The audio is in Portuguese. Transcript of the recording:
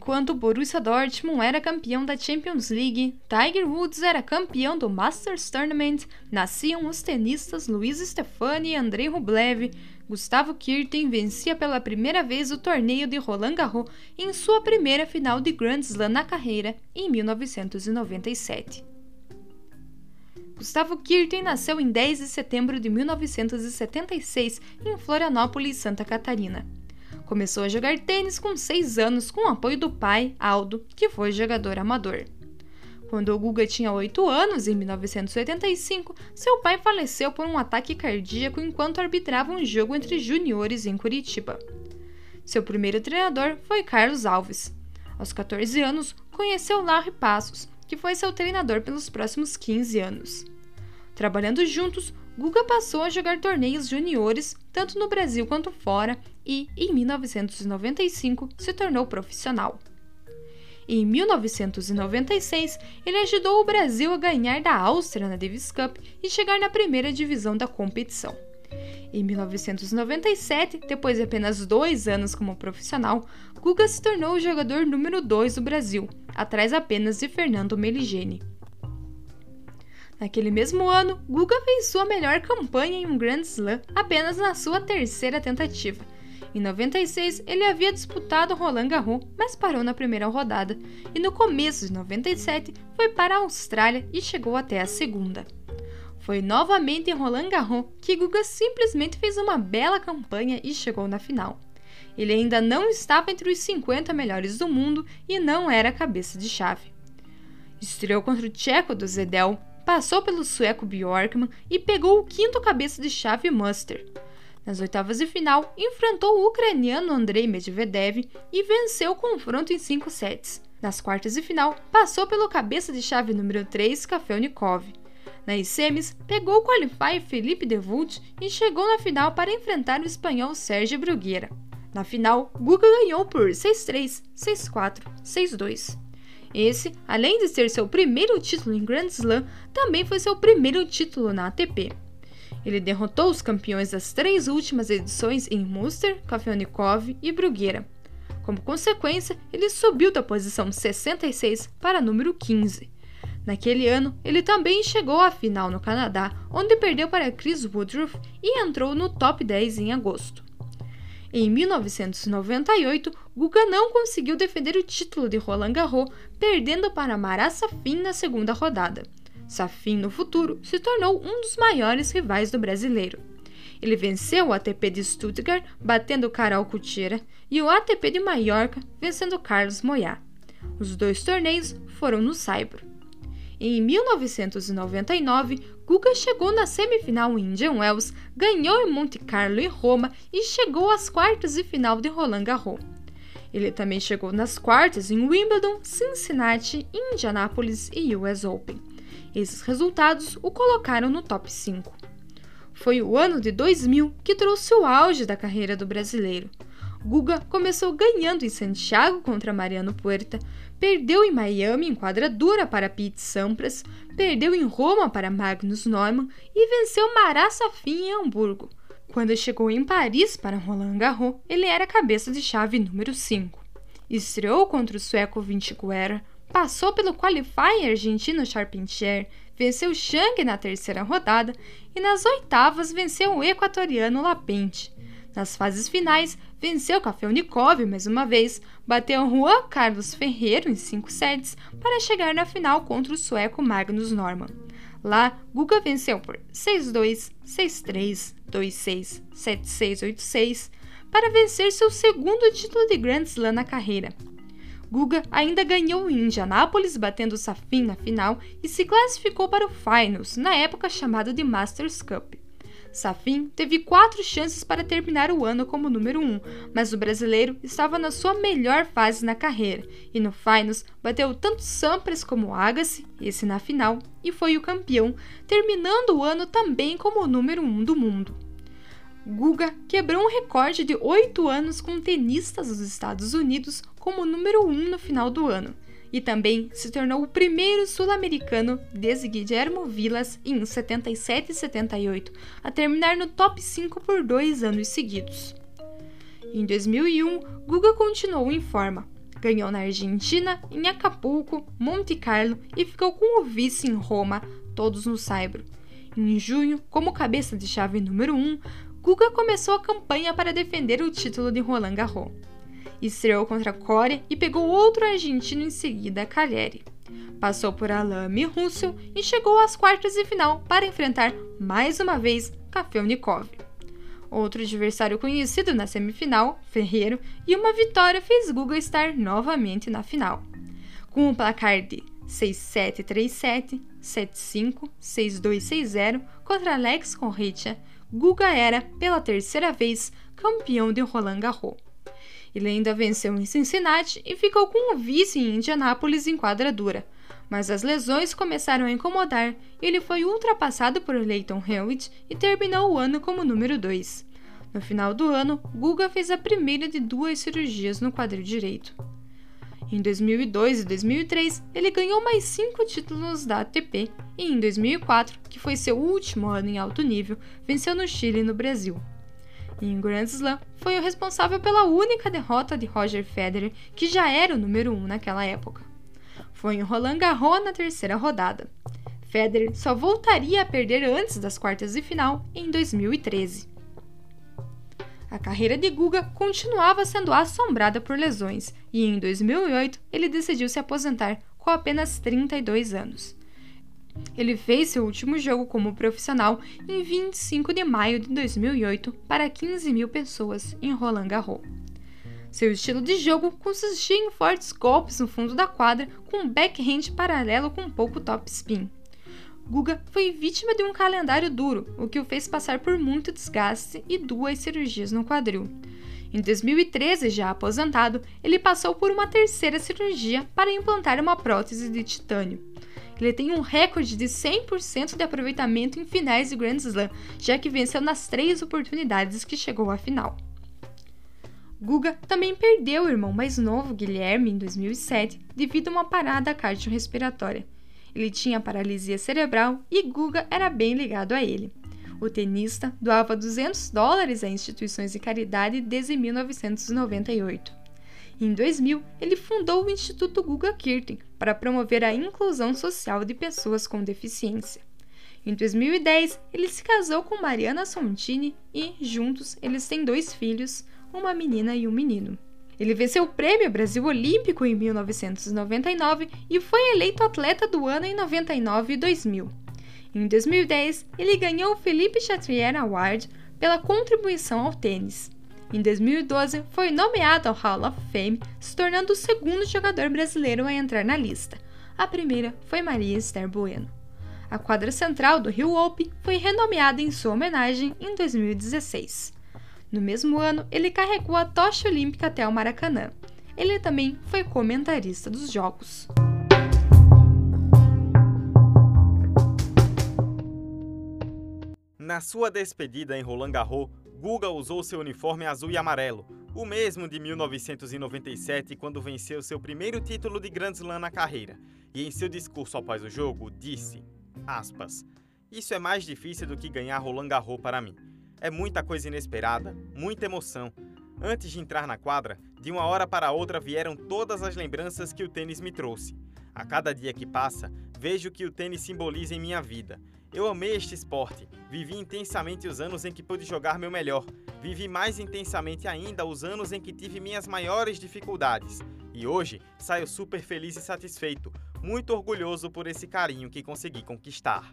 Enquanto o Borussia Dortmund era campeão da Champions League, Tiger Woods era campeão do Masters Tournament, nasciam os tenistas Luiz Stefani e Andrei Rublev. Gustavo Kirten vencia pela primeira vez o torneio de Roland Garros em sua primeira final de Grand Slam na carreira, em 1997. Gustavo Kirten nasceu em 10 de setembro de 1976 em Florianópolis, Santa Catarina. Começou a jogar tênis com 6 anos com o apoio do pai, Aldo, que foi jogador amador. Quando o Guga tinha 8 anos, em 1985, seu pai faleceu por um ataque cardíaco enquanto arbitrava um jogo entre juniores em Curitiba. Seu primeiro treinador foi Carlos Alves. Aos 14 anos, conheceu Larry Passos, que foi seu treinador pelos próximos 15 anos. Trabalhando juntos, Guga passou a jogar torneios juniores, tanto no Brasil quanto fora, e, em 1995, se tornou profissional. Em 1996, ele ajudou o Brasil a ganhar da Áustria na Davis Cup e chegar na primeira divisão da competição. Em 1997, depois de apenas dois anos como profissional, Guga se tornou o jogador número 2 do Brasil, atrás apenas de Fernando Meligeni. Naquele mesmo ano, Guga fez sua melhor campanha em um Grand Slam apenas na sua terceira tentativa. Em 96, ele havia disputado Roland Garros, mas parou na primeira rodada, e no começo de 97 foi para a Austrália e chegou até a segunda. Foi novamente em Roland Garros que Guga simplesmente fez uma bela campanha e chegou na final. Ele ainda não estava entre os 50 melhores do mundo e não era cabeça de chave. Estreou contra o tcheco do Zedel, passou pelo sueco Bjorkman e pegou o quinto cabeça de chave Muster. Nas oitavas de final, enfrentou o ucraniano Andrei Medvedev e venceu o confronto em cinco sets. Nas quartas de final, passou pelo cabeça de chave número 3, Kafelnikov. Nas semis, pegou o qualifier Felipe Devult e chegou na final para enfrentar o espanhol Sérgio Bruguera. Na final, Guga ganhou por 6-3, 6-4, 6-2. Esse, além de ser seu primeiro título em Grand Slam, também foi seu primeiro título na ATP. Ele derrotou os campeões das três últimas edições em Munster, Kafelnikov e Bruguera. Como consequência, ele subiu da posição 66 para número 15. Naquele ano, ele também chegou à final no Canadá, onde perdeu para Chris Woodruff e entrou no top 10 em agosto. Em 1998, Guga não conseguiu defender o título de Roland Garros, perdendo para Marat Safin na segunda rodada. Safin, no futuro, se tornou um dos maiores rivais do brasileiro. Ele venceu o ATP de Stuttgart, batendo Carol Cutira, e o ATP de Maiorca, vencendo Carlos Moyá. Os dois torneios foram no Saibro. Em 1999, Guga chegou na semifinal em Indian Wells, ganhou em Monte Carlo e Roma e chegou às quartas de final de Roland Garros. Ele também chegou nas quartas em Wimbledon, Cincinnati, Indianapolis e US Open. Esses resultados o colocaram no top 5. Foi o ano de 2000 que trouxe o auge da carreira do brasileiro. Guga começou ganhando em Santiago contra Mariano Puerta, perdeu em Miami em quadra dura para Pete Sampras, perdeu em Roma para Magnus Neumann e venceu Marat Safin em Hamburgo. Quando chegou em Paris para Roland Garros, ele era cabeça de chave número 5. Estreou contra o sueco Vinci Guerra, passou pelo qualifier argentino Charpentier, venceu Chang na terceira rodada e nas oitavas venceu o equatoriano Lapente. Nas fases finais, venceu Kafelnikov mais uma vez, bateu Juan Carlos Ferreiro em 5 sets para chegar na final contra o sueco Magnus Norman. Lá, Guga venceu por 6-2, 6-3, 2-6, 7-6, 8-6 para vencer seu segundo título de Grand Slam na carreira. Guga ainda ganhou em Indianápolis, batendo Safin na final e se classificou para o Finals, na época chamado de Masters Cup. Safin teve quatro chances para terminar o ano como número um, mas o brasileiro estava na sua melhor fase na carreira e no Finals bateu tanto Sampras como Agassi, esse na final, e foi o campeão, terminando o ano também como o número um do mundo. Guga quebrou um recorde de oito anos com tenistas dos Estados Unidos como número um no final do ano e também se tornou o primeiro sul-americano desde Guillermo Vilas em 77 e 78 a terminar no top 5 por dois anos seguidos. Em 2001, Guga continuou em forma. Ganhou na Argentina, em Acapulco, Monte Carlo e ficou com o vice em Roma, todos no Saibro. Em junho, como cabeça de chave número 1, Guga começou a campanha para defender o título de Roland Garros. Estreou contra Corea e pegou outro argentino em seguida, Cagliari. Passou por Alame Russell e chegou às quartas de final para enfrentar mais uma vez Kafelnikov. Outro adversário conhecido na semifinal, Ferreiro, e uma vitória fez Guga estar novamente na final. Com o um placar de 6-7-3-7, 7-5, 6-2-6-0 contra Alex Correia, Guga era, pela terceira vez, campeão de Roland Garros. Ele ainda venceu em Cincinnati e ficou com o vice em Indianápolis em quadra dura, mas as lesões começaram a incomodar e ele foi ultrapassado por Leighton Hewitt e terminou o ano como número 2. No final do ano, Guga fez a primeira de duas cirurgias no quadril direito. Em 2002 e 2003, ele ganhou mais cinco títulos da ATP e em 2004, que foi seu último ano em alto nível, venceu no Chile e no Brasil. Em Grand Slam, foi o responsável pela única derrota de Roger Federer, que já era o número 1 um naquela época. Foi em Roland Garros na terceira rodada. Federer só voltaria a perder antes das quartas de final em 2013. A carreira de Guga continuava sendo assombrada por lesões e em 2008 ele decidiu se aposentar com apenas 32 anos. Ele fez seu último jogo como profissional em 25 de maio de 2008 para 15 mil pessoas em Roland Garros. Seu estilo de jogo consistia em fortes golpes no fundo da quadra com um backhand paralelo com pouco top spin. Guga foi vítima de um calendário duro, o que o fez passar por muito desgaste e duas cirurgias no quadril. Em 2013, já aposentado, ele passou por uma terceira cirurgia para implantar uma prótese de titânio. Ele tem um recorde de 100% de aproveitamento em finais de Grand Slam, já que venceu nas três oportunidades que chegou à final. Guga também perdeu o irmão mais novo, Guilherme, em 2007, devido a uma parada cardiorrespiratória. Ele tinha paralisia cerebral e Guga era bem ligado a ele. O tenista doava 200 dólares a instituições de caridade desde 1998. Em 2000, ele fundou o Instituto Guga Kirten para promover a inclusão social de pessoas com deficiência. Em 2010, ele se casou com Mariana Sontini e, juntos, eles têm dois filhos, uma menina e um menino. Ele venceu o Prêmio Brasil Olímpico em 1999 e foi eleito atleta do ano em 99 e 2000. Em 2010, ele ganhou o Felipe Chatrier Award pela contribuição ao tênis. Em 2012, foi nomeado ao Hall of Fame, se tornando o segundo jogador brasileiro a entrar na lista. A primeira foi Maria Esther Bueno. A quadra central do Rio Open foi renomeada em sua homenagem em 2016. No mesmo ano, ele carregou a tocha olímpica até o Maracanã. Ele também foi comentarista dos Jogos. Na sua despedida em Roland Garros, Guga usou seu uniforme azul e amarelo, o mesmo de 1997, quando venceu seu primeiro título de Grand Slam na carreira. E em seu discurso após o jogo, disse, aspas, Isso é mais difícil do que ganhar Roland Garros para mim. É muita coisa inesperada, muita emoção. Antes de entrar na quadra, de uma hora para outra vieram todas as lembranças que o tênis me trouxe. A cada dia que passa, vejo que o tênis simboliza em minha vida. Eu amei este esporte, vivi intensamente os anos em que pude jogar meu melhor, vivi mais intensamente ainda os anos em que tive minhas maiores dificuldades. E hoje saio super feliz e satisfeito, muito orgulhoso por esse carinho que consegui conquistar.